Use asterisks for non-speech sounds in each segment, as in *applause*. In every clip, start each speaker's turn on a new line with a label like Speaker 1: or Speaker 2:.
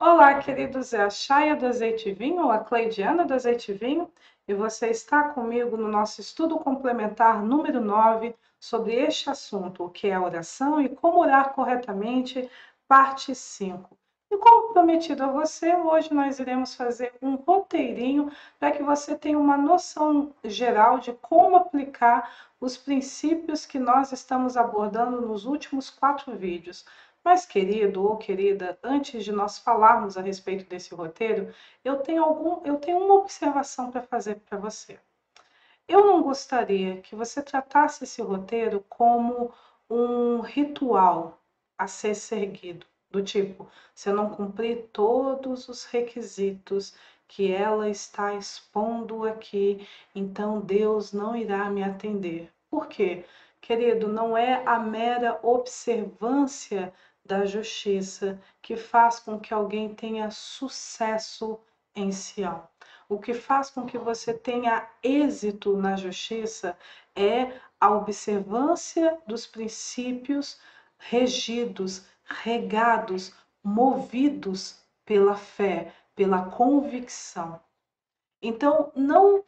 Speaker 1: Olá, queridos, é a Chaia do Azeite Vinho, a Cleidiana do Azeite Vinho, e você está comigo no nosso estudo complementar número 9 sobre este assunto, o que é oração e como orar corretamente, parte 5. E como prometido a você, hoje nós iremos fazer um roteirinho para que você tenha uma noção geral de como aplicar os princípios que nós estamos abordando nos últimos quatro vídeos. Mas, querido ou querida, antes de nós falarmos a respeito desse roteiro, eu tenho, algum, eu tenho uma observação para fazer para você. Eu não gostaria que você tratasse esse roteiro como um ritual a ser seguido, do tipo, se eu não cumprir todos os requisitos que ela está expondo aqui, então Deus não irá me atender. Por quê? Querido, não é a mera observância da justiça que faz com que alguém tenha sucesso em Sião. O que faz com que você tenha êxito na justiça é a observância dos princípios regidos, regados, movidos pela fé, pela convicção. Então, não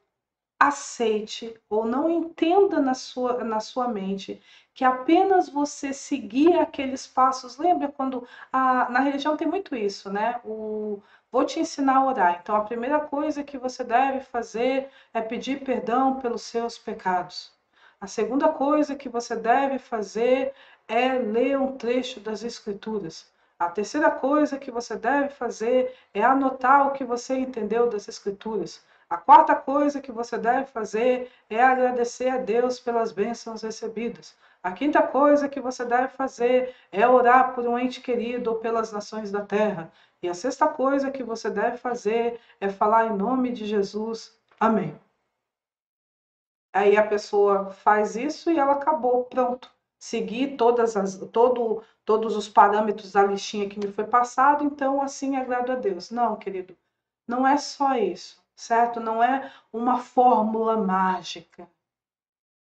Speaker 1: aceite ou não entenda na sua, na sua mente que apenas você seguir aqueles passos. Lembra quando a, na religião tem muito isso, né? O vou te ensinar a orar. Então a primeira coisa que você deve fazer é pedir perdão pelos seus pecados. A segunda coisa que você deve fazer é ler um trecho das escrituras. A terceira coisa que você deve fazer é anotar o que você entendeu das escrituras. A quarta coisa que você deve fazer é agradecer a Deus pelas bênçãos recebidas. A quinta coisa que você deve fazer é orar por um ente querido ou pelas nações da terra. E a sexta coisa que você deve fazer é falar em nome de Jesus. Amém. Aí a pessoa faz isso e ela acabou, pronto. Seguir todas as, todo, todos os parâmetros da listinha que me foi passado, então assim agrado a Deus. Não, querido, não é só isso, certo? Não é uma fórmula mágica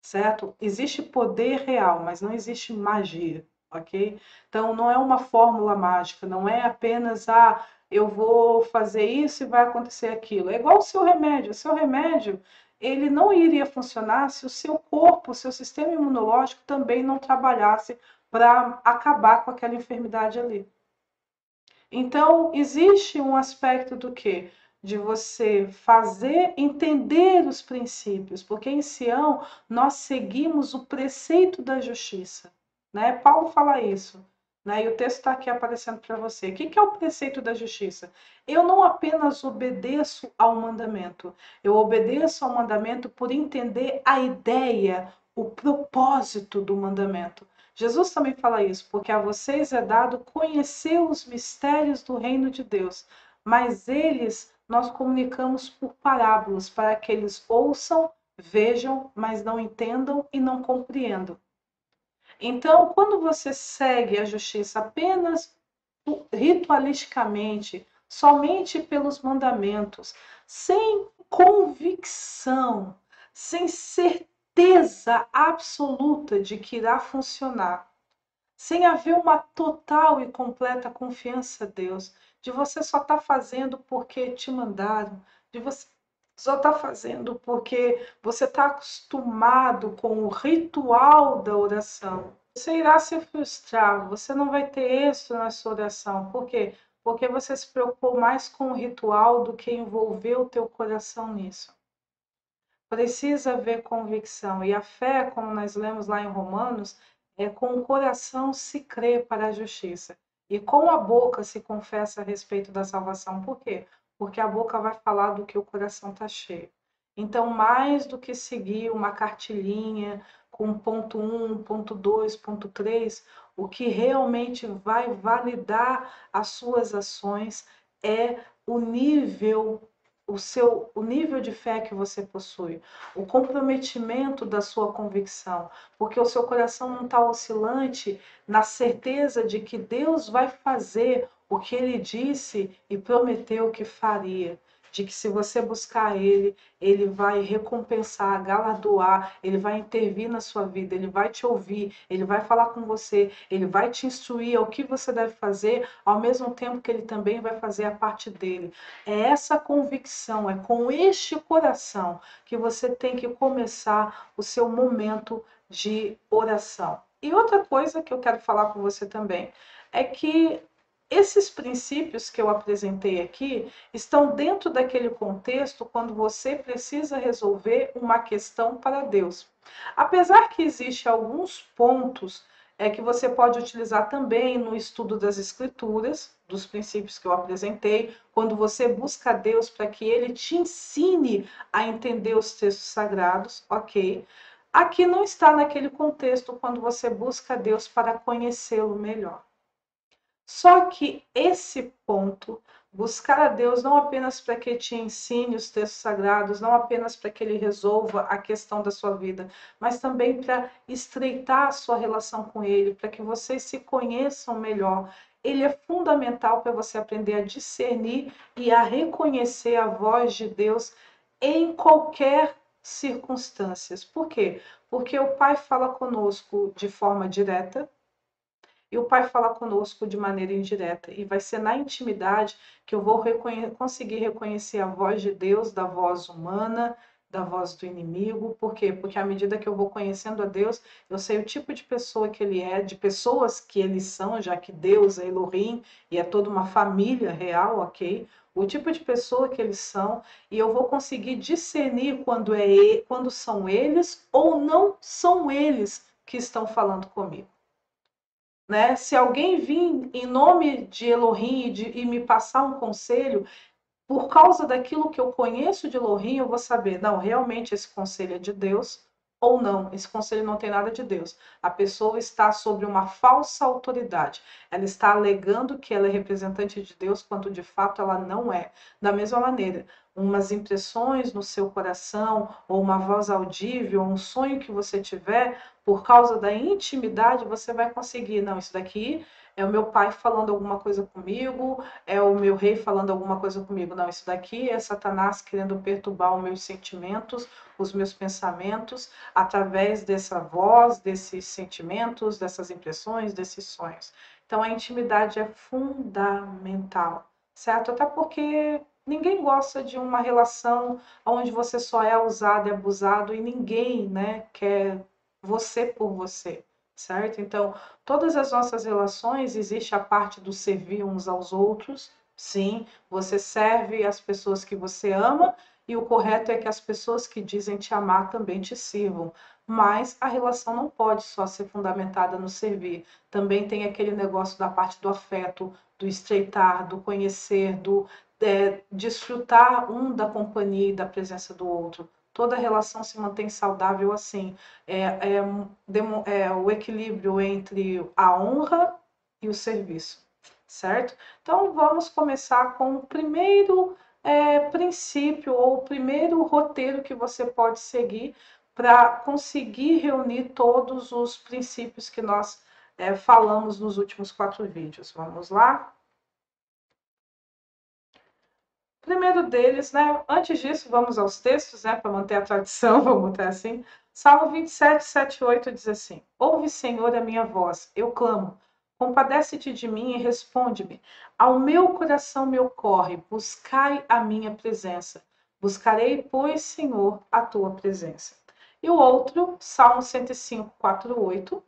Speaker 1: certo? Existe poder real, mas não existe magia, ok? Então não é uma fórmula mágica, não é apenas ah, eu vou fazer isso e vai acontecer aquilo. É igual o seu remédio. O seu remédio ele não iria funcionar se o seu corpo, o seu sistema imunológico também não trabalhasse para acabar com aquela enfermidade ali. Então, existe um aspecto do que? De você fazer entender os princípios, porque em Sião nós seguimos o preceito da justiça. Né? Paulo fala isso. Né? E o texto está aqui aparecendo para você. O que, que é o preceito da justiça? Eu não apenas obedeço ao mandamento, eu obedeço ao mandamento por entender a ideia, o propósito do mandamento. Jesus também fala isso, porque a vocês é dado conhecer os mistérios do reino de Deus, mas eles nós comunicamos por parábolas para que eles ouçam, vejam, mas não entendam e não compreendam. Então, quando você segue a justiça apenas ritualisticamente, somente pelos mandamentos, sem convicção, sem certeza absoluta de que irá funcionar, sem haver uma total e completa confiança a Deus, de você só estar tá fazendo porque te mandaram, de você só estar tá fazendo porque você está acostumado com o ritual da oração. Você irá se frustrar, você não vai ter êxito na sua oração. Por quê? Porque você se preocupou mais com o ritual do que envolver o teu coração nisso. Precisa haver convicção. E a fé, como nós lemos lá em Romanos, é com o coração se crê para a justiça. E com a boca se confessa a respeito da salvação. Por quê? Porque a boca vai falar do que o coração está cheio. Então, mais do que seguir uma cartilinha com ponto 1, ponto 2, ponto 3, o que realmente vai validar as suas ações é o nível o seu o nível de fé que você possui, o comprometimento da sua convicção, porque o seu coração não está oscilante na certeza de que Deus vai fazer o que Ele disse e prometeu que faria. De que se você buscar Ele, Ele vai recompensar, galardoar, Ele vai intervir na sua vida, Ele vai te ouvir, Ele vai falar com você, Ele vai te instruir ao que você deve fazer, ao mesmo tempo que Ele também vai fazer a parte dele. É essa convicção, é com este coração que você tem que começar o seu momento de oração. E outra coisa que eu quero falar com você também é que esses princípios que eu apresentei aqui estão dentro daquele contexto quando você precisa resolver uma questão para Deus. Apesar que existe alguns pontos é que você pode utilizar também no estudo das escrituras, dos princípios que eu apresentei, quando você busca Deus para que ele te ensine a entender os textos sagrados, OK? Aqui não está naquele contexto quando você busca Deus para conhecê-lo melhor. Só que esse ponto, buscar a Deus não apenas para que te ensine os textos sagrados, não apenas para que ele resolva a questão da sua vida, mas também para estreitar a sua relação com ele, para que vocês se conheçam melhor. Ele é fundamental para você aprender a discernir e a reconhecer a voz de Deus em qualquer circunstâncias. Por quê? Porque o Pai fala conosco de forma direta, e o Pai fala conosco de maneira indireta. E vai ser na intimidade que eu vou reconhe conseguir reconhecer a voz de Deus da voz humana, da voz do inimigo. Por quê? Porque à medida que eu vou conhecendo a Deus, eu sei o tipo de pessoa que ele é, de pessoas que eles são, já que Deus é Elohim e é toda uma família real, ok? O tipo de pessoa que eles são, e eu vou conseguir discernir quando, é, quando são eles ou não são eles que estão falando comigo. Né? Se alguém vir em nome de Elohim e, de, e me passar um conselho, por causa daquilo que eu conheço de Elohim, eu vou saber, não, realmente esse conselho é de Deus ou não. Esse conselho não tem nada de Deus. A pessoa está sobre uma falsa autoridade. Ela está alegando que ela é representante de Deus, quando de fato ela não é. Da mesma maneira, umas impressões no seu coração, ou uma voz audível, um sonho que você tiver, por causa da intimidade, você vai conseguir. Não, isso daqui é o meu pai falando alguma coisa comigo, é o meu rei falando alguma coisa comigo. Não, isso daqui é Satanás querendo perturbar os meus sentimentos, os meus pensamentos, através dessa voz, desses sentimentos, dessas impressões, desses sonhos. Então a intimidade é fundamental, certo? Até porque ninguém gosta de uma relação onde você só é usado e abusado e ninguém, né, quer você por você certo? Então, todas as nossas relações existe a parte do servir uns aos outros. Sim, você serve as pessoas que você ama e o correto é que as pessoas que dizem te amar também te sirvam. Mas a relação não pode só ser fundamentada no servir. Também tem aquele negócio da parte do afeto, do estreitar, do conhecer, do é, desfrutar um da companhia e da presença do outro toda relação se mantém saudável assim. É, é, é, o equilíbrio entre a honra e o serviço, certo? Então vamos começar com o primeiro é, princípio ou o primeiro roteiro que você pode seguir para conseguir reunir todos os princípios que nós é, falamos nos últimos quatro vídeos. Vamos lá? Primeiro deles, né? Antes disso, vamos aos textos, né? Para manter a tradição, *laughs* vamos botar assim. Salmo 27, 7, 8 diz assim: Ouve, Senhor, a minha voz, eu clamo. Compadece-te de mim e responde-me. Ao meu coração me ocorre, buscai a minha presença. Buscarei, pois, Senhor, a tua presença. E o outro, Salmo 105, 4, 8.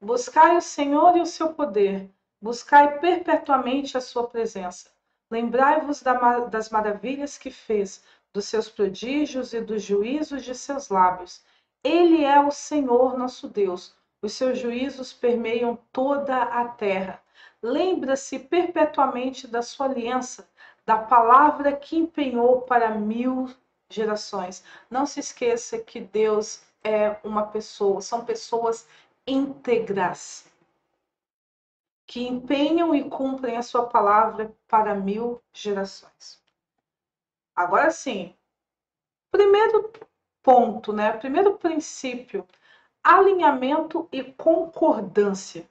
Speaker 1: Buscai o Senhor e o seu poder, buscai perpetuamente a sua presença. Lembrai-vos das maravilhas que fez, dos seus prodígios e dos juízos de seus lábios. Ele é o Senhor nosso Deus. Os seus juízos permeiam toda a terra. Lembra-se perpetuamente da sua aliança, da palavra que empenhou para mil gerações. Não se esqueça que Deus é uma pessoa, são pessoas íntegras que empenham e cumprem a sua palavra para mil gerações. Agora sim, primeiro ponto, né? Primeiro princípio, alinhamento e concordância.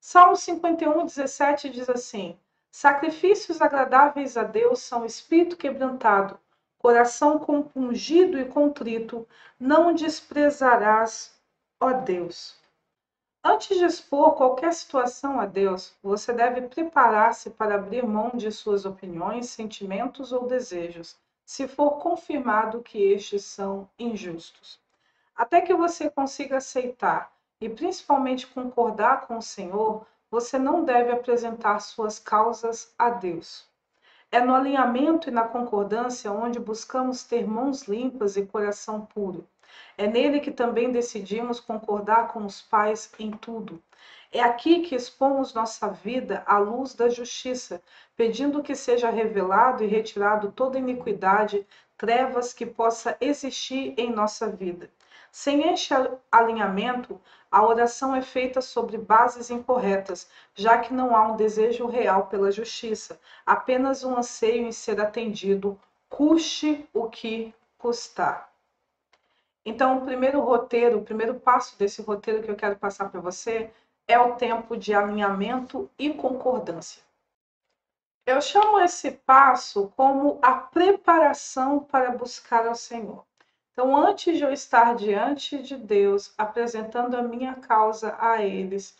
Speaker 1: Salmo 51, 17 diz assim: Sacrifícios agradáveis a Deus são espírito quebrantado, coração compungido e contrito, não desprezarás, ó Deus. Antes de expor qualquer situação a Deus, você deve preparar-se para abrir mão de suas opiniões, sentimentos ou desejos, se for confirmado que estes são injustos. Até que você consiga aceitar e principalmente concordar com o Senhor, você não deve apresentar suas causas a Deus. É no alinhamento e na concordância onde buscamos ter mãos limpas e coração puro. É nele que também decidimos concordar com os pais em tudo. É aqui que expomos nossa vida à luz da justiça, pedindo que seja revelado e retirado toda iniquidade, trevas que possa existir em nossa vida. Sem este alinhamento, a oração é feita sobre bases incorretas, já que não há um desejo real pela justiça, apenas um anseio em ser atendido, custe o que custar. Então, o primeiro roteiro, o primeiro passo desse roteiro que eu quero passar para você é o tempo de alinhamento e concordância. Eu chamo esse passo como a preparação para buscar ao Senhor. Então, antes de eu estar diante de Deus, apresentando a minha causa a eles,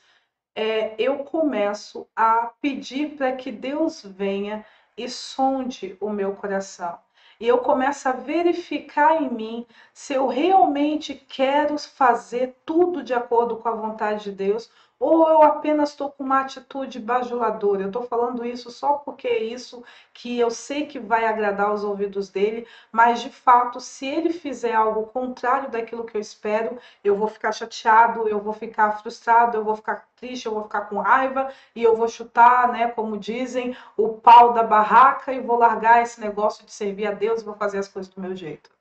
Speaker 1: é, eu começo a pedir para que Deus venha e sonde o meu coração e eu começo a verificar em mim se eu realmente quero fazer tudo de acordo com a vontade de Deus ou eu apenas estou com uma atitude bajuladora. Eu estou falando isso só porque é isso que eu sei que vai agradar os ouvidos dele, mas de fato, se ele fizer algo contrário daquilo que eu espero, eu vou ficar chateado, eu vou ficar frustrado, eu vou ficar triste, eu vou ficar com raiva e eu vou chutar, né, como dizem, o pau da barraca e vou largar esse negócio de servir a Deus, vou fazer as coisas do meu jeito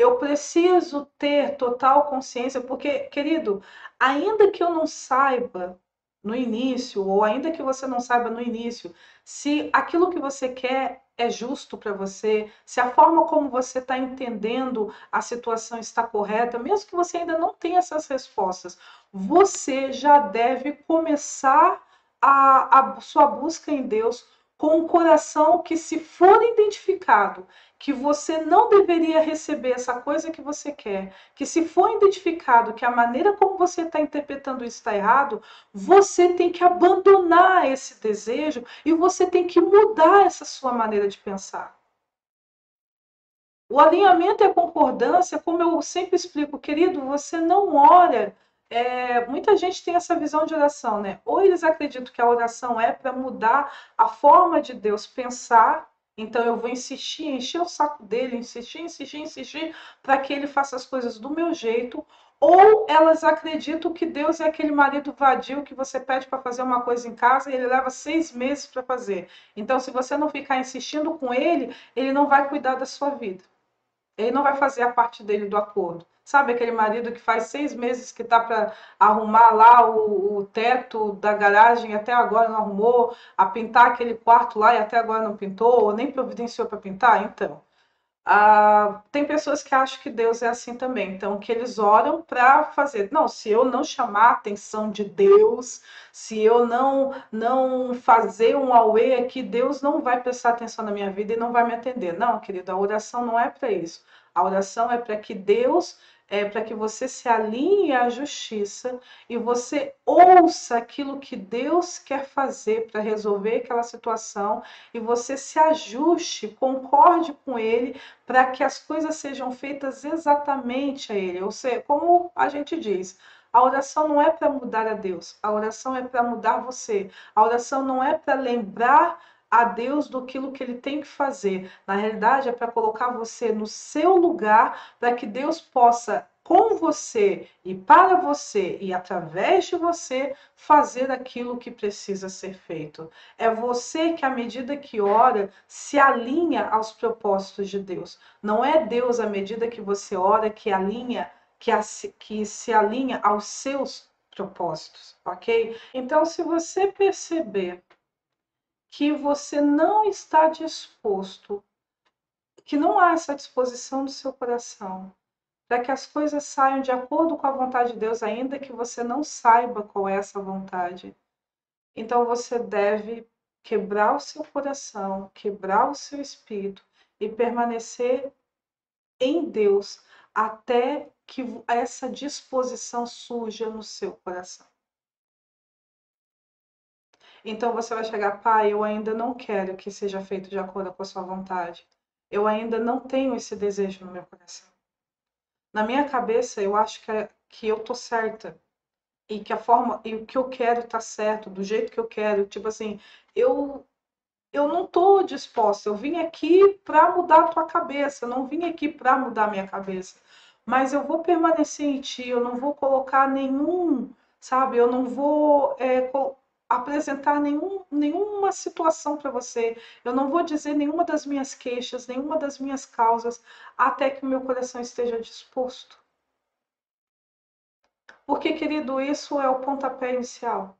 Speaker 1: eu preciso ter total consciência, porque, querido, ainda que eu não saiba no início, ou ainda que você não saiba no início, se aquilo que você quer é justo para você, se a forma como você está entendendo a situação está correta, mesmo que você ainda não tenha essas respostas, você já deve começar a, a sua busca em Deus com um coração que, se for identificado que você não deveria receber essa coisa que você quer, que se for identificado que a maneira como você está interpretando isso está errado, você tem que abandonar esse desejo e você tem que mudar essa sua maneira de pensar. O alinhamento e a concordância, como eu sempre explico, querido, você não ora é, muita gente tem essa visão de oração, né? Ou eles acreditam que a oração é para mudar a forma de Deus pensar, então eu vou insistir, encher o saco dele, insistir, insistir, insistir, para que ele faça as coisas do meu jeito. Ou elas acreditam que Deus é aquele marido vadio que você pede para fazer uma coisa em casa e ele leva seis meses para fazer. Então, se você não ficar insistindo com ele, ele não vai cuidar da sua vida. Ele não vai fazer a parte dele do acordo. Sabe aquele marido que faz seis meses que tá para arrumar lá o, o, teto da garagem até agora não arrumou, a pintar aquele quarto lá e até agora não pintou, ou nem providenciou para pintar? Então, ah, tem pessoas que acham que Deus é assim também, então que eles oram para fazer. Não, se eu não chamar a atenção de Deus, se eu não não fazer um auê aqui, Deus não vai prestar atenção na minha vida e não vai me atender. Não, querido, a oração não é para isso. A oração é para que Deus é para que você se alinhe à justiça e você ouça aquilo que Deus quer fazer para resolver aquela situação e você se ajuste, concorde com Ele para que as coisas sejam feitas exatamente a Ele. Ou seja, como a gente diz, a oração não é para mudar a Deus, a oração é para mudar você. A oração não é para lembrar a Deus do que ele tem que fazer. Na realidade, é para colocar você no seu lugar, para que Deus possa, com você e para você e através de você, fazer aquilo que precisa ser feito. É você que, à medida que ora, se alinha aos propósitos de Deus. Não é Deus, à medida que você ora, que alinha, que, que se alinha aos seus propósitos, ok? Então, se você perceber que você não está disposto, que não há essa disposição do seu coração para que as coisas saiam de acordo com a vontade de Deus, ainda que você não saiba qual é essa vontade. Então você deve quebrar o seu coração, quebrar o seu espírito e permanecer em Deus até que essa disposição surja no seu coração. Então você vai chegar, pai, eu ainda não quero que seja feito de acordo com a sua vontade. Eu ainda não tenho esse desejo no meu coração. Na minha cabeça, eu acho que, é, que eu tô certa. E que a forma, e o que eu quero tá certo, do jeito que eu quero. Tipo assim, eu eu não tô disposta. Eu vim aqui para mudar a tua cabeça, eu não vim aqui para mudar a minha cabeça. Mas eu vou permanecer em ti, eu não vou colocar nenhum, sabe? Eu não vou é, apresentar nenhum, nenhuma situação para você, eu não vou dizer nenhuma das minhas queixas, nenhuma das minhas causas, até que o meu coração esteja disposto. Porque, querido, isso é o pontapé inicial.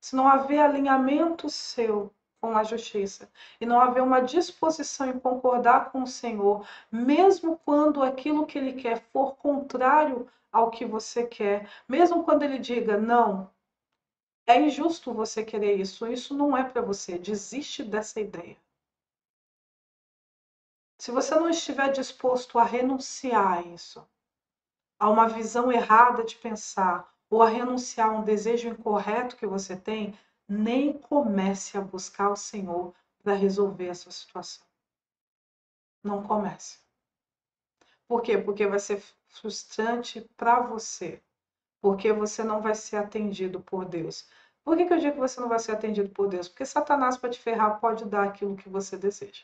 Speaker 1: Se não haver alinhamento seu com a justiça e não haver uma disposição em concordar com o Senhor, mesmo quando aquilo que Ele quer for contrário ao que você quer, mesmo quando Ele diga não, é injusto você querer isso. Isso não é para você. Desiste dessa ideia. Se você não estiver disposto a renunciar a isso, a uma visão errada de pensar, ou a renunciar a um desejo incorreto que você tem, nem comece a buscar o Senhor para resolver essa situação. Não comece. Por quê? Porque vai ser frustrante para você. Porque você não vai ser atendido por Deus. Por que, que eu digo que você não vai ser atendido por Deus? Porque Satanás, para te ferrar, pode dar aquilo que você deseja.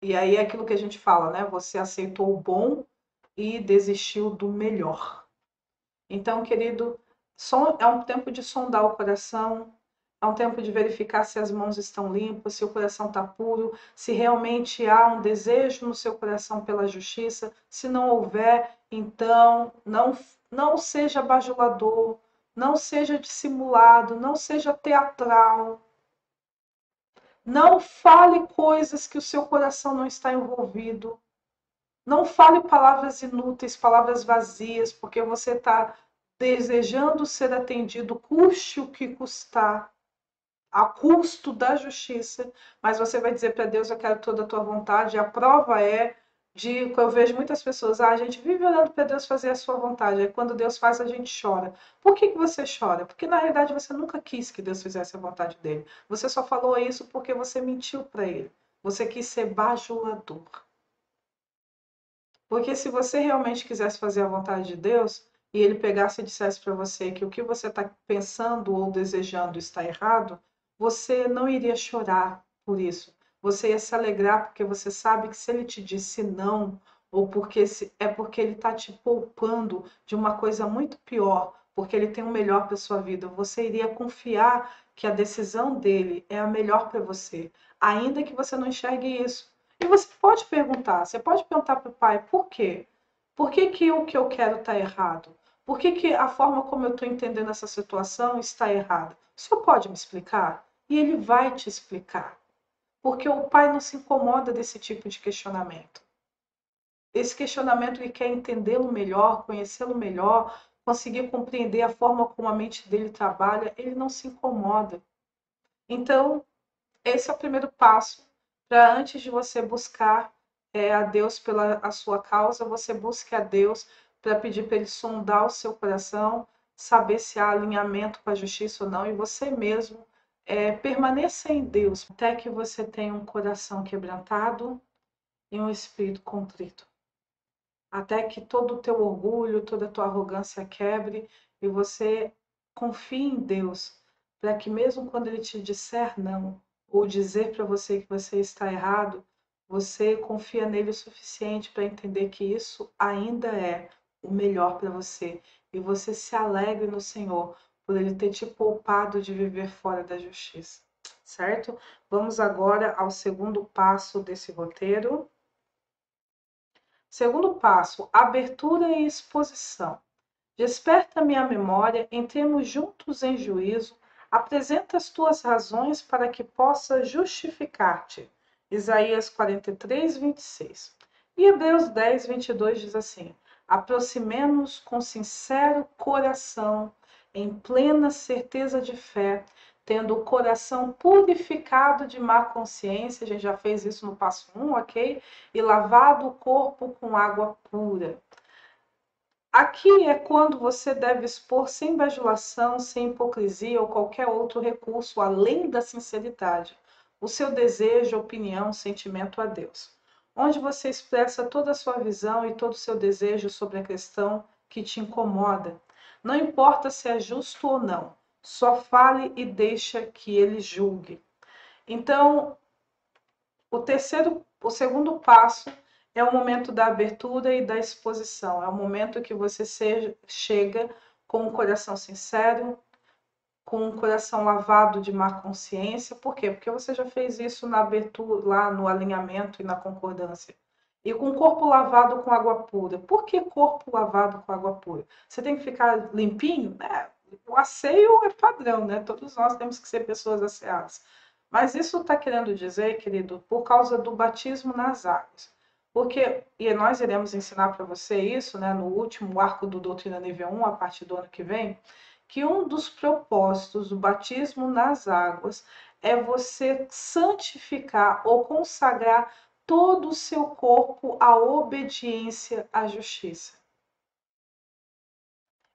Speaker 1: E aí é aquilo que a gente fala, né? Você aceitou o bom e desistiu do melhor. Então, querido, é um tempo de sondar o coração, é um tempo de verificar se as mãos estão limpas, se o coração está puro, se realmente há um desejo no seu coração pela justiça. Se não houver, então não, não seja bajulador, não seja dissimulado, não seja teatral. Não fale coisas que o seu coração não está envolvido. Não fale palavras inúteis, palavras vazias, porque você está desejando ser atendido, custe o que custar, a custo da justiça, mas você vai dizer para Deus: Eu quero toda a tua vontade. A prova é de eu vejo muitas pessoas, ah, a gente vive orando para Deus fazer a sua vontade, aí quando Deus faz a gente chora. Por que, que você chora? Porque na realidade você nunca quis que Deus fizesse a vontade dele. Você só falou isso porque você mentiu para ele. Você quis ser bajulador. Porque se você realmente quisesse fazer a vontade de Deus e ele pegasse e dissesse para você que o que você está pensando ou desejando está errado, você não iria chorar por isso você ia se alegrar porque você sabe que se ele te disse não, ou porque se, é porque ele está te poupando de uma coisa muito pior, porque ele tem o melhor para sua vida, você iria confiar que a decisão dele é a melhor para você, ainda que você não enxergue isso. E você pode perguntar, você pode perguntar para o pai, por quê? Por que, que o que eu quero está errado? Por que, que a forma como eu estou entendendo essa situação está errada? O senhor pode me explicar? E ele vai te explicar porque o pai não se incomoda desse tipo de questionamento. Esse questionamento ele quer entendê-lo melhor, conhecê-lo melhor, conseguir compreender a forma como a mente dele trabalha, ele não se incomoda. Então, esse é o primeiro passo para antes de você buscar é, a Deus pela a sua causa, você busque a Deus para pedir para ele sondar o seu coração, saber se há alinhamento com a justiça ou não, e você mesmo é, permaneça em Deus até que você tenha um coração quebrantado e um espírito contrito. Até que todo o teu orgulho, toda a tua arrogância quebre e você confie em Deus, para que mesmo quando ele te disser não, ou dizer para você que você está errado, você confia nele o suficiente para entender que isso ainda é o melhor para você e você se alegre no Senhor, por ele ter te poupado de viver fora da justiça, certo? Vamos agora ao segundo passo desse roteiro. Segundo passo, abertura e exposição. Desperta minha memória, entremos juntos em juízo, apresenta as tuas razões para que possa justificar-te. Isaías 43, 26. E Hebreus 10, 22 diz assim: Aproximemos com sincero coração em plena certeza de fé, tendo o coração purificado de má consciência, a gente já fez isso no passo 1, ok? E lavado o corpo com água pura. Aqui é quando você deve expor sem bajulação, sem hipocrisia ou qualquer outro recurso além da sinceridade, o seu desejo, opinião, sentimento a Deus, onde você expressa toda a sua visão e todo o seu desejo sobre a questão que te incomoda. Não importa se é justo ou não, só fale e deixa que ele julgue. Então, o terceiro, o segundo passo é o momento da abertura e da exposição. É o momento que você seja, chega com um coração sincero, com um coração lavado de má consciência. Por quê? Porque você já fez isso na abertura, lá no alinhamento e na concordância. E com o corpo lavado com água pura. Por que corpo lavado com água pura? Você tem que ficar limpinho? É, o asseio é padrão, né? Todos nós temos que ser pessoas asseadas. Mas isso está querendo dizer, querido, por causa do batismo nas águas. Porque, e nós iremos ensinar para você isso, né, no último arco do Doutrina Nível 1, a partir do ano que vem, que um dos propósitos do batismo nas águas é você santificar ou consagrar todo o seu corpo à obediência à justiça.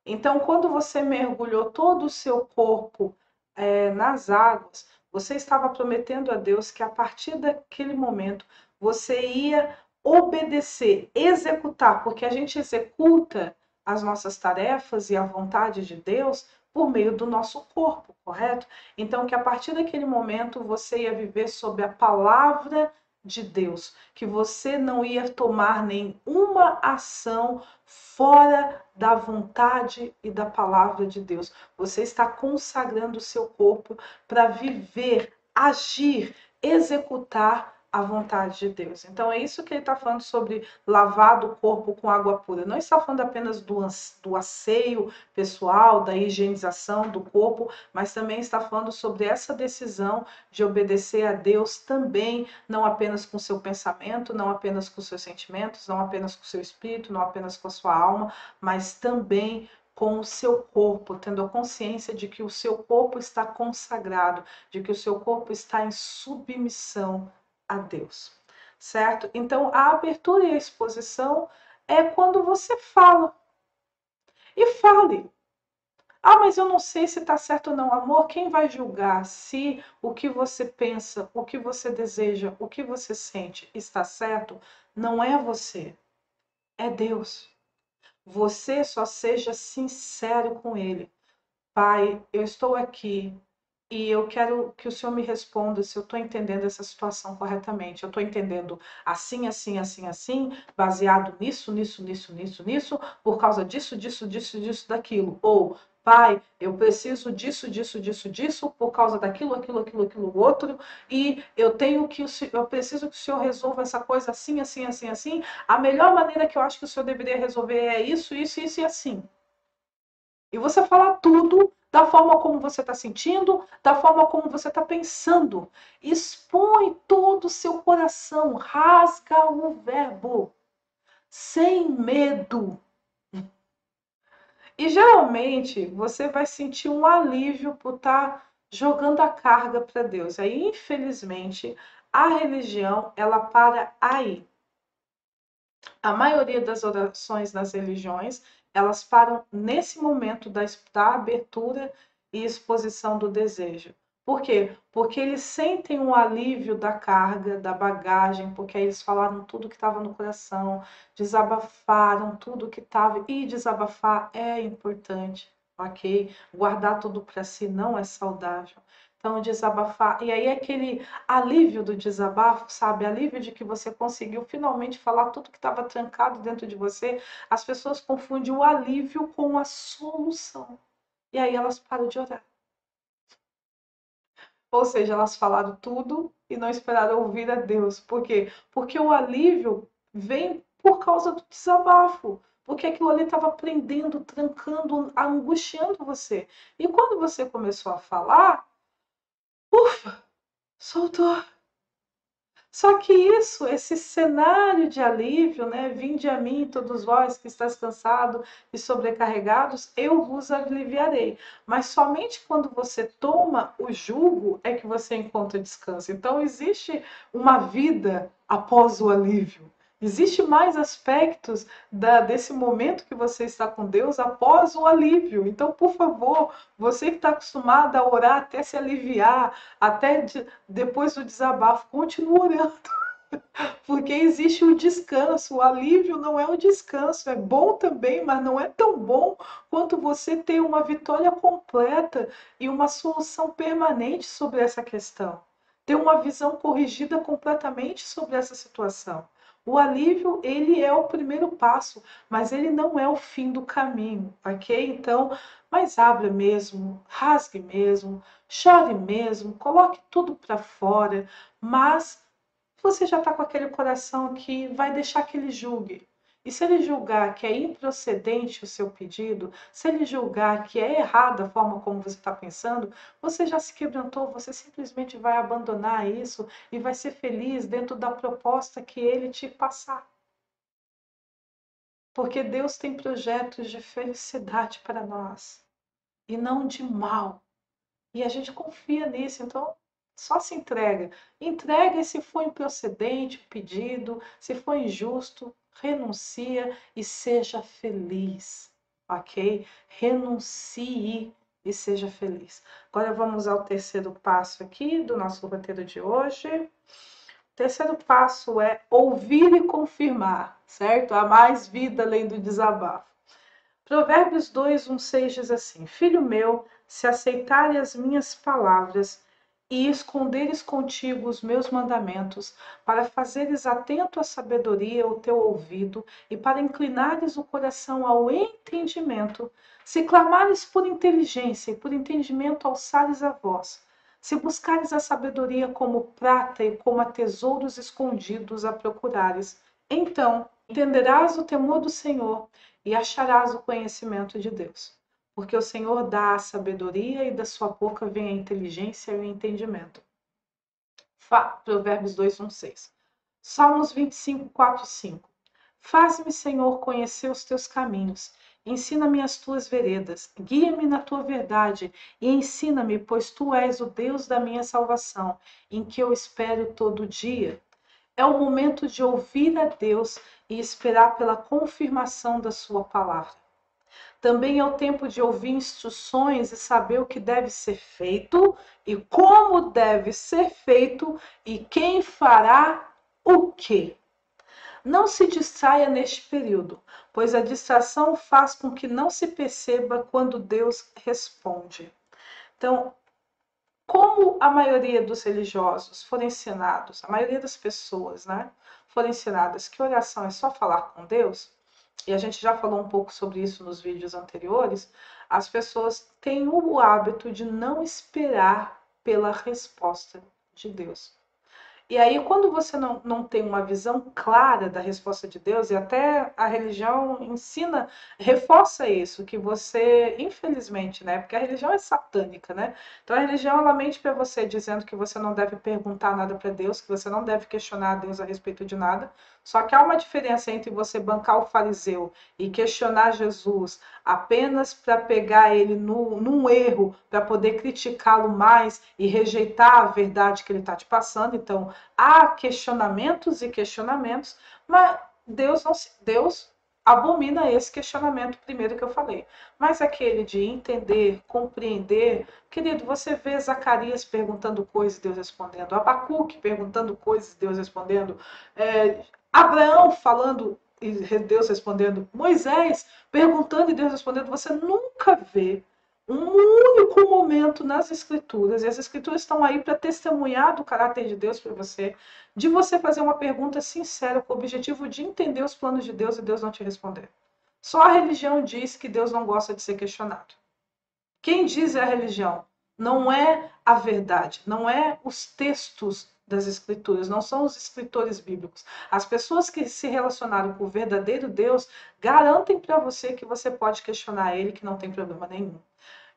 Speaker 1: Então, quando você mergulhou todo o seu corpo é, nas águas, você estava prometendo a Deus que a partir daquele momento você ia obedecer, executar, porque a gente executa as nossas tarefas e a vontade de Deus por meio do nosso corpo, correto? Então, que a partir daquele momento você ia viver sob a palavra de Deus, que você não ia tomar nenhuma ação fora da vontade e da palavra de Deus. Você está consagrando o seu corpo para viver, agir, executar a vontade de Deus. Então é isso que ele está falando sobre lavar do corpo com água pura. Não está falando apenas do, do asseio pessoal, da higienização do corpo, mas também está falando sobre essa decisão de obedecer a Deus também, não apenas com seu pensamento, não apenas com seus sentimentos, não apenas com seu espírito, não apenas com a sua alma, mas também com o seu corpo, tendo a consciência de que o seu corpo está consagrado, de que o seu corpo está em submissão a Deus, certo? Então, a abertura e a exposição é quando você fala. E fale. Ah, mas eu não sei se está certo ou não. Amor, quem vai julgar se o que você pensa, o que você deseja, o que você sente está certo? Não é você, é Deus. Você só seja sincero com Ele. Pai, eu estou aqui e eu quero que o senhor me responda se eu estou entendendo essa situação corretamente. Eu estou entendendo assim, assim, assim, assim, baseado nisso, nisso, nisso, nisso, nisso, por causa disso, disso, disso, disso, daquilo. Ou, pai, eu preciso disso, disso, disso, disso, por causa daquilo, aquilo, aquilo, aquilo, outro, e eu tenho que, eu preciso que o senhor resolva essa coisa assim, assim, assim, assim. A melhor maneira que eu acho que o senhor deveria resolver é isso, isso, isso e assim. E você fala tudo da forma como você está sentindo, da forma como você está pensando. Expõe todo o seu coração, rasga o verbo, sem medo. E geralmente você vai sentir um alívio por estar tá jogando a carga para Deus. Aí, infelizmente, a religião ela para aí. A maioria das orações nas religiões elas param nesse momento da, da abertura e exposição do desejo. Por quê? Porque eles sentem um alívio da carga, da bagagem, porque aí eles falaram tudo que estava no coração, desabafaram tudo que estava. E desabafar é importante, ok? Guardar tudo para si não é saudável. Então, desabafar. E aí, aquele alívio do desabafo, sabe? Alívio de que você conseguiu finalmente falar tudo que estava trancado dentro de você. As pessoas confundem o alívio com a solução. E aí elas param de orar. Ou seja, elas falaram tudo e não esperaram ouvir a Deus. Por quê? Porque o alívio vem por causa do desabafo. Porque aquilo ali estava prendendo, trancando, angustiando você. E quando você começou a falar, Ufa! Soltou! Só que isso, esse cenário de alívio, né? Vinde a mim, todos vós que estáis cansados e sobrecarregados, eu vos aliviarei. Mas somente quando você toma o jugo é que você encontra descanso. Então, existe uma vida após o alívio. Existe mais aspectos da, desse momento que você está com Deus após o alívio. Então, por favor, você que está acostumado a orar até se aliviar, até de, depois do desabafo, continue orando. *laughs* Porque existe o descanso, o alívio não é um descanso, é bom também, mas não é tão bom quanto você ter uma vitória completa e uma solução permanente sobre essa questão. Ter uma visão corrigida completamente sobre essa situação. O alívio, ele é o primeiro passo, mas ele não é o fim do caminho, ok? Então, mas abra mesmo, rasgue mesmo, chore mesmo, coloque tudo para fora, mas você já está com aquele coração que vai deixar que ele julgue. E se ele julgar que é improcedente o seu pedido, se ele julgar que é errada a forma como você está pensando, você já se quebrantou, você simplesmente vai abandonar isso e vai ser feliz dentro da proposta que ele te passar. Porque Deus tem projetos de felicidade para nós e não de mal. E a gente confia nisso, então só se entrega. Entrega se foi improcedente o pedido, se foi injusto, renuncia e seja feliz, ok? Renuncie e seja feliz. Agora vamos ao terceiro passo aqui do nosso roteiro de hoje. O terceiro passo é ouvir e confirmar, certo? Há mais vida além do desabafo. Provérbios 2, 1, 6 diz assim: Filho meu, se aceitares as minhas palavras e esconderes contigo os meus mandamentos, para fazeres atento à sabedoria o teu ouvido e para inclinares o coração ao entendimento, se clamares por inteligência e por entendimento alçares a voz, se buscares a sabedoria como prata e como a tesouros escondidos a procurares, então entenderás o temor do Senhor e acharás o conhecimento de Deus porque o Senhor dá a sabedoria e da sua boca vem a inteligência e o entendimento. Provérbios 2, 1, 6. Salmos 25, 4 e 5. Faz-me, Senhor, conhecer os teus caminhos, ensina-me as tuas veredas, guia-me na tua verdade e ensina-me, pois tu és o Deus da minha salvação, em que eu espero todo dia. É o momento de ouvir a Deus e esperar pela confirmação da sua palavra. Também é o tempo de ouvir instruções e saber o que deve ser feito e como deve ser feito e quem fará o quê. Não se distraia neste período, pois a distração faz com que não se perceba quando Deus responde. Então, como a maioria dos religiosos foram ensinados, a maioria das pessoas, né, foram ensinadas que oração é só falar com Deus, e a gente já falou um pouco sobre isso nos vídeos anteriores, as pessoas têm o hábito de não esperar pela resposta de Deus. E aí, quando você não, não tem uma visão clara da resposta de Deus, e até a religião ensina, reforça isso, que você, infelizmente, né? Porque a religião é satânica, né? Então a religião ela mente para você dizendo que você não deve perguntar nada para Deus, que você não deve questionar a Deus a respeito de nada. Só que há uma diferença entre você bancar o fariseu e questionar Jesus apenas para pegar ele no, num erro, para poder criticá-lo mais e rejeitar a verdade que ele está te passando. Então, há questionamentos e questionamentos, mas Deus não Deus abomina esse questionamento primeiro que eu falei. Mas aquele de entender, compreender, querido, você vê Zacarias perguntando coisas, Deus respondendo, Abacuque perguntando coisas, Deus respondendo, é, Abraão falando e Deus respondendo, Moisés perguntando e Deus respondendo, você nunca vê um único momento nas escrituras, e as escrituras estão aí para testemunhar do caráter de Deus para você, de você fazer uma pergunta sincera com o objetivo de entender os planos de Deus e Deus não te responder. Só a religião diz que Deus não gosta de ser questionado. Quem diz é a religião, não é a verdade, não é os textos das escrituras, não são os escritores bíblicos. As pessoas que se relacionaram com o verdadeiro Deus garantem para você que você pode questionar ele, que não tem problema nenhum.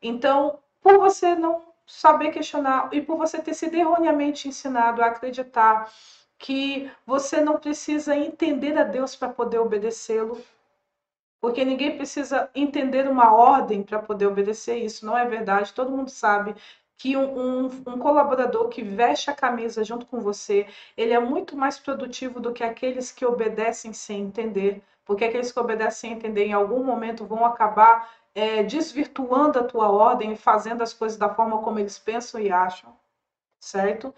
Speaker 1: Então, por você não saber questionar e por você ter sido erroneamente ensinado a acreditar que você não precisa entender a Deus para poder obedecê-lo, porque ninguém precisa entender uma ordem para poder obedecer isso, não é verdade. Todo mundo sabe que um, um, um, colaborador que veste a camisa junto com você, ele é muito mais produtivo do que aqueles que obedecem sem entender, porque aqueles que obedecem sem entender em algum momento vão acabar é, desvirtuando a tua ordem e fazendo as coisas da forma como eles pensam e acham, certo?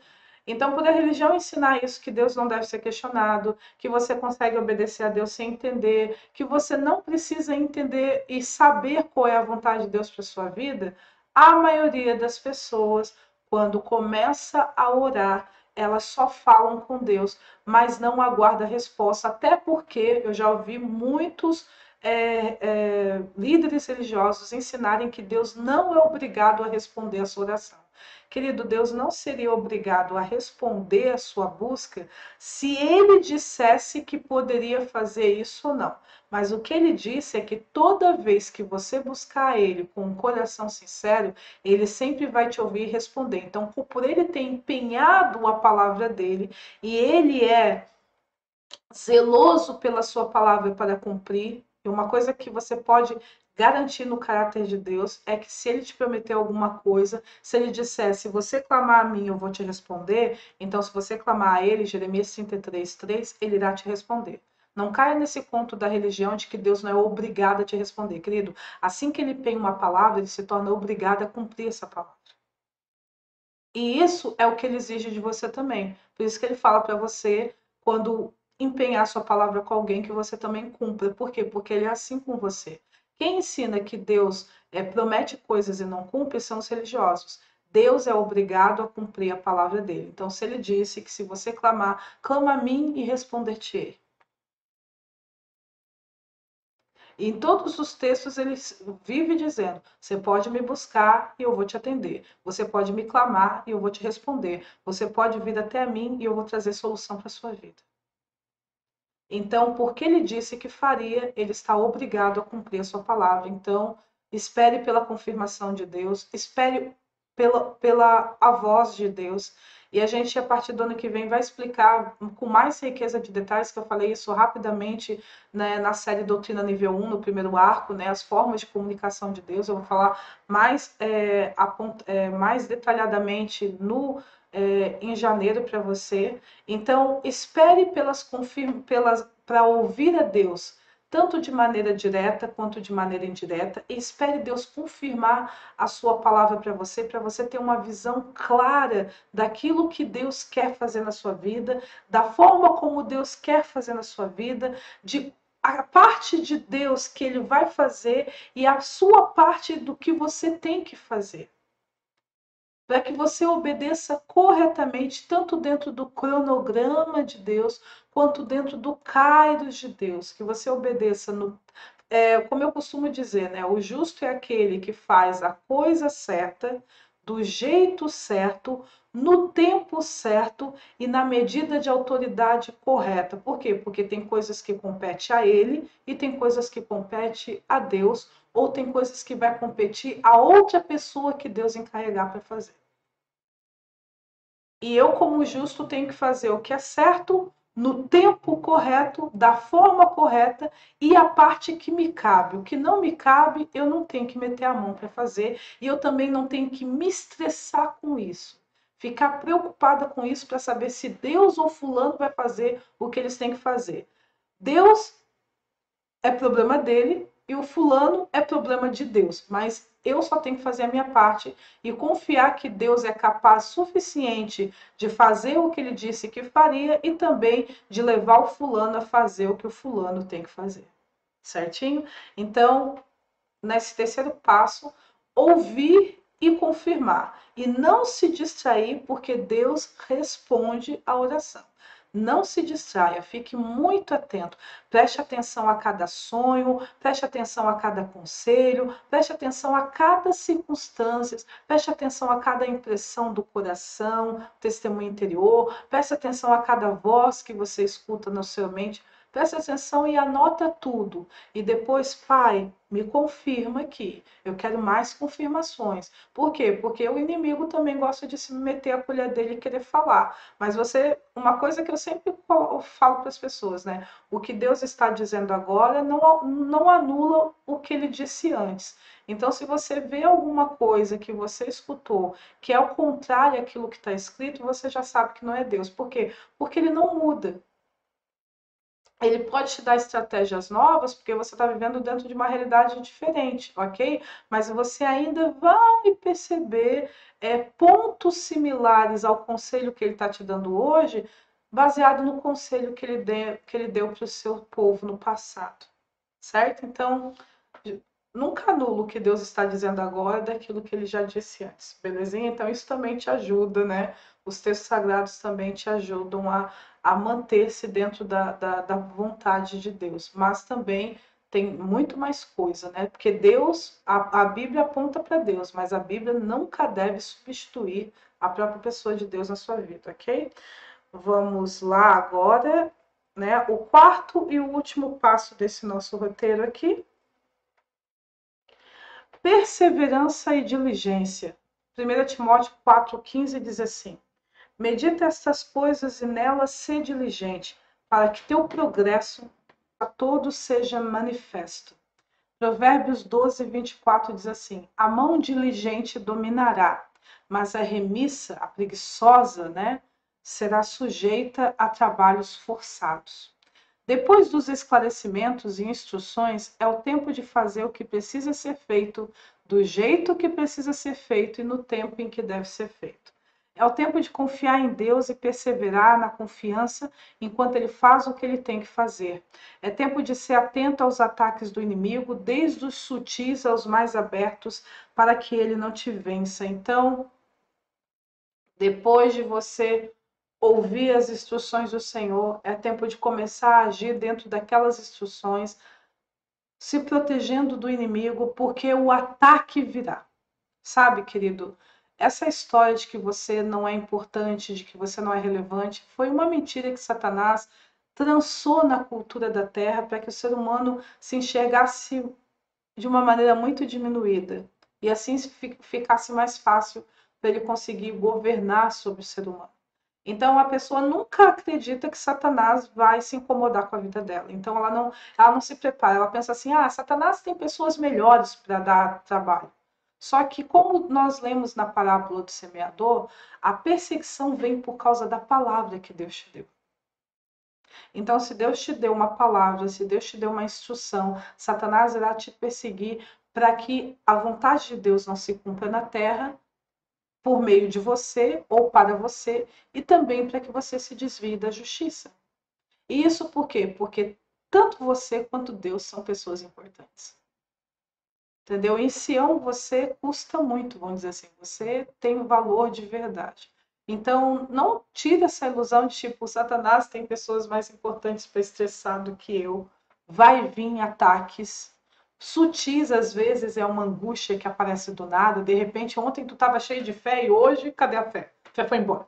Speaker 1: Então, por a religião ensinar isso, que Deus não deve ser questionado, que você consegue obedecer a Deus sem entender, que você não precisa entender e saber qual é a vontade de Deus para sua vida, a maioria das pessoas, quando começa a orar, elas só falam com Deus, mas não aguarda resposta, até porque eu já ouvi muitos é, é, líderes religiosos ensinarem que Deus não é obrigado a responder a sua oração. Querido, Deus não seria obrigado a responder a sua busca se ele dissesse que poderia fazer isso ou não. Mas o que ele disse é que toda vez que você buscar ele com um coração sincero, ele sempre vai te ouvir responder. Então, por ele ter empenhado a palavra dele e ele é zeloso pela sua palavra para cumprir, e uma coisa que você pode garantir no caráter de Deus é que se ele te prometer alguma coisa, se ele disser, se você clamar a mim, eu vou te responder, então se você clamar a ele, Jeremias 33, 3, ele irá te responder. Não caia nesse conto da religião de que Deus não é obrigado a te responder, querido. Assim que ele tem uma palavra, ele se torna obrigado a cumprir essa palavra. E isso é o que ele exige de você também. Por isso que ele fala para você, quando empenhar sua palavra com alguém, que você também cumpra. Por quê? Porque ele é assim com você. Quem ensina que Deus é, promete coisas e não cumpre são os religiosos. Deus é obrigado a cumprir a palavra dele. Então, se ele disse que se você clamar, clama a mim e responder-te. Em todos os textos ele vive dizendo: você pode me buscar e eu vou te atender. Você pode me clamar e eu vou te responder. Você pode vir até mim e eu vou trazer solução para a sua vida. Então, porque ele disse que faria, ele está obrigado a cumprir a sua palavra. Então, espere pela confirmação de Deus, espere pela, pela a voz de Deus. E a gente, a partir do ano que vem, vai explicar com mais riqueza de detalhes, que eu falei isso rapidamente né, na série Doutrina Nível 1, no primeiro arco, né, as formas de comunicação de Deus. Eu vou falar mais, é, é, mais detalhadamente no é, em janeiro para você. Então, espere pelas pelas para ouvir a Deus, tanto de maneira direta quanto de maneira indireta, e espere Deus confirmar a sua palavra para você, para você ter uma visão clara daquilo que Deus quer fazer na sua vida, da forma como Deus quer fazer na sua vida, de a parte de Deus que ele vai fazer e a sua parte do que você tem que fazer para que você obedeça corretamente, tanto dentro do cronograma de Deus, quanto dentro do kairos de Deus, que você obedeça no. É, como eu costumo dizer, né? O justo é aquele que faz a coisa certa, do jeito certo, no tempo certo e na medida de autoridade correta. Por quê? Porque tem coisas que compete a ele e tem coisas que compete a Deus, ou tem coisas que vai competir a outra pessoa que Deus encarregar para fazer. E eu, como justo, tenho que fazer o que é certo, no tempo correto, da forma correta e a parte que me cabe. O que não me cabe, eu não tenho que meter a mão para fazer e eu também não tenho que me estressar com isso. Ficar preocupada com isso para saber se Deus ou Fulano vai fazer o que eles têm que fazer. Deus é problema dele e o Fulano é problema de Deus, mas eu só tenho que fazer a minha parte e confiar que Deus é capaz suficiente de fazer o que ele disse que faria e também de levar o fulano a fazer o que o fulano tem que fazer. Certinho? Então, nesse terceiro passo, ouvir e confirmar e não se distrair porque Deus responde a oração. Não se distraia, fique muito atento. Preste atenção a cada sonho, preste atenção a cada conselho, preste atenção a cada circunstância, preste atenção a cada impressão do coração, testemunho interior, preste atenção a cada voz que você escuta na sua mente. Presta atenção e anota tudo. E depois, pai, me confirma aqui. Eu quero mais confirmações. Por quê? Porque o inimigo também gosta de se meter a colher dele e querer falar. Mas você, uma coisa que eu sempre falo para as pessoas, né? O que Deus está dizendo agora não, não anula o que ele disse antes. Então, se você vê alguma coisa que você escutou que é o contrário daquilo que está escrito, você já sabe que não é Deus. Por quê? Porque ele não muda. Ele pode te dar estratégias novas, porque você está vivendo dentro de uma realidade diferente, ok? Mas você ainda vai perceber é, pontos similares ao conselho que ele está te dando hoje, baseado no conselho que ele, de, que ele deu para o seu povo no passado, certo? Então, nunca anula o que Deus está dizendo agora daquilo que ele já disse antes, belezinha? Então isso também te ajuda, né? Os textos sagrados também te ajudam a, a manter-se dentro da, da, da, vontade de Deus, mas também tem muito mais coisa, né? Porque Deus, a, a Bíblia aponta para Deus, mas a Bíblia nunca deve substituir a própria pessoa de Deus na sua vida, ok? Vamos lá agora, né? O quarto e o último passo desse nosso roteiro aqui perseverança e diligência. 1 Timóteo 4,15 diz assim: Medita estas coisas e nelas se diligente, para que teu progresso a todos seja manifesto. Provérbios 12, 24 diz assim: A mão diligente dominará, mas a remissa, a preguiçosa, né, será sujeita a trabalhos forçados. Depois dos esclarecimentos e instruções, é o tempo de fazer o que precisa ser feito, do jeito que precisa ser feito e no tempo em que deve ser feito. É o tempo de confiar em Deus e perseverar na confiança enquanto ele faz o que ele tem que fazer. É tempo de ser atento aos ataques do inimigo, desde os sutis aos mais abertos, para que ele não te vença. Então, depois de você ouvir as instruções do Senhor, é tempo de começar a agir dentro daquelas instruções, se protegendo do inimigo, porque o ataque virá. Sabe, querido, essa história de que você não é importante, de que você não é relevante, foi uma mentira que Satanás trançou na cultura da terra para que o ser humano se enxergasse de uma maneira muito diminuída e assim ficasse mais fácil para ele conseguir governar sobre o ser humano. Então a pessoa nunca acredita que Satanás vai se incomodar com a vida dela. Então ela não, ela não se prepara. Ela pensa assim: "Ah, Satanás tem pessoas melhores para dar trabalho". Só que como nós lemos na parábola do semeador, a perseguição vem por causa da palavra que Deus te deu. Então, se Deus te deu uma palavra, se Deus te deu uma instrução, Satanás irá te perseguir para que a vontade de Deus não se cumpra na terra por meio de você ou para você e também para que você se desvie da justiça. E isso por quê? Porque tanto você quanto Deus são pessoas importantes. Entendeu? Em Sião você custa muito, vamos dizer assim, você tem um valor de verdade. Então, não tire essa ilusão de tipo, Satanás tem pessoas mais importantes para estressar do que eu. Vai vir ataques sutis às vezes é uma angústia que aparece do nada. De repente, ontem tu estava cheio de fé e hoje, cadê a fé? A fé foi embora.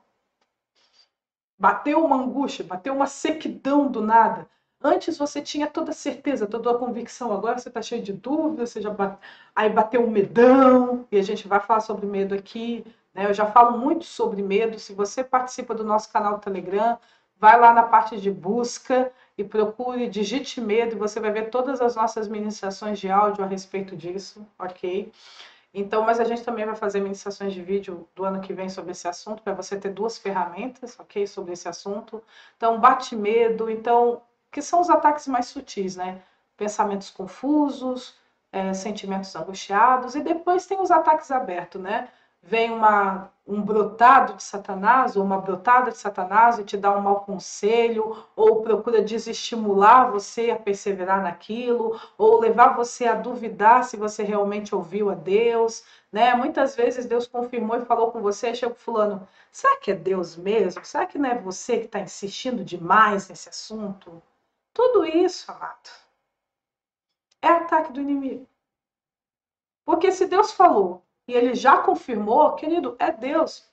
Speaker 1: Bateu uma angústia, bateu uma sequidão do nada. Antes você tinha toda a certeza, toda a convicção. Agora você está cheio de dúvidas, você já bate... aí bateu um medão, e a gente vai falar sobre medo aqui. Né? Eu já falo muito sobre medo. Se você participa do nosso canal do Telegram, vai lá na parte de busca e procure, digite medo e você vai ver todas as nossas ministrações de áudio a respeito disso, ok? Então, mas a gente também vai fazer ministrações de vídeo do ano que vem sobre esse assunto, para você ter duas ferramentas, ok? Sobre esse assunto. Então, bate medo, então, que são os ataques mais sutis, né? Pensamentos confusos, é, sentimentos angustiados, e depois tem os ataques abertos, né? vem uma, um brotado de Satanás ou uma brotada de Satanás e te dá um mau conselho, ou procura desestimular você a perseverar naquilo, ou levar você a duvidar se você realmente ouviu a Deus, né? Muitas vezes Deus confirmou e falou com você, chega fulano, será que é Deus mesmo? Será que não é você que está insistindo demais nesse assunto? Tudo isso, amado, é ataque do inimigo. Porque se Deus falou e ele já confirmou, querido, é Deus.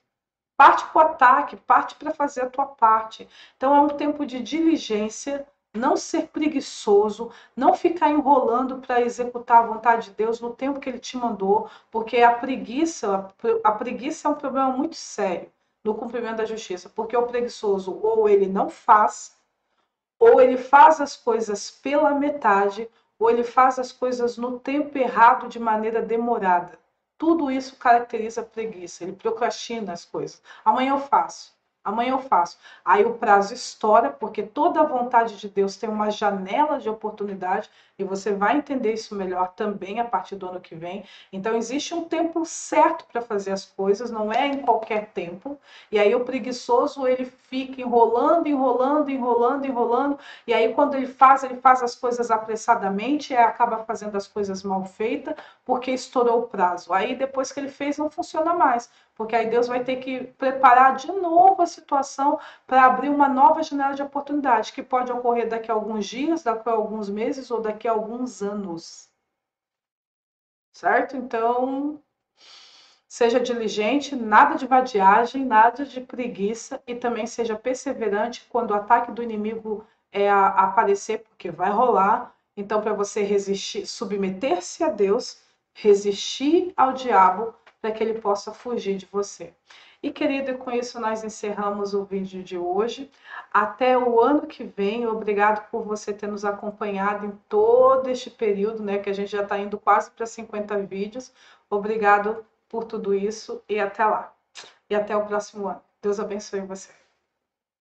Speaker 1: Parte para o ataque, parte para fazer a tua parte. Então é um tempo de diligência não ser preguiçoso, não ficar enrolando para executar a vontade de Deus no tempo que ele te mandou, porque a preguiça, a preguiça é um problema muito sério no cumprimento da justiça, porque o preguiçoso ou ele não faz, ou ele faz as coisas pela metade, ou ele faz as coisas no tempo errado de maneira demorada. Tudo isso caracteriza a preguiça, ele procrastina as coisas. Amanhã eu faço. Amanhã eu faço. Aí o prazo estoura, porque toda a vontade de Deus tem uma janela de oportunidade e você vai entender isso melhor também a partir do ano que vem. Então existe um tempo certo para fazer as coisas, não é em qualquer tempo. E aí o preguiçoso ele fica enrolando, enrolando, enrolando, enrolando. E aí quando ele faz, ele faz as coisas apressadamente e acaba fazendo as coisas mal feitas porque estourou o prazo. Aí depois que ele fez não funciona mais porque aí Deus vai ter que preparar de novo a situação para abrir uma nova janela de oportunidade, que pode ocorrer daqui a alguns dias, daqui a alguns meses ou daqui a alguns anos. Certo? Então, seja diligente, nada de vadiagem, nada de preguiça e também seja perseverante quando o ataque do inimigo é a, a aparecer, porque vai rolar. Então, para você resistir, submeter-se a Deus, resistir ao diabo, para que ele possa fugir de você. E querido, com isso nós encerramos o vídeo de hoje. Até o ano que vem. Obrigado por você ter nos acompanhado em todo este período, né? Que a gente já está indo quase para 50 vídeos. Obrigado por tudo isso e até lá. E até o próximo ano. Deus abençoe você.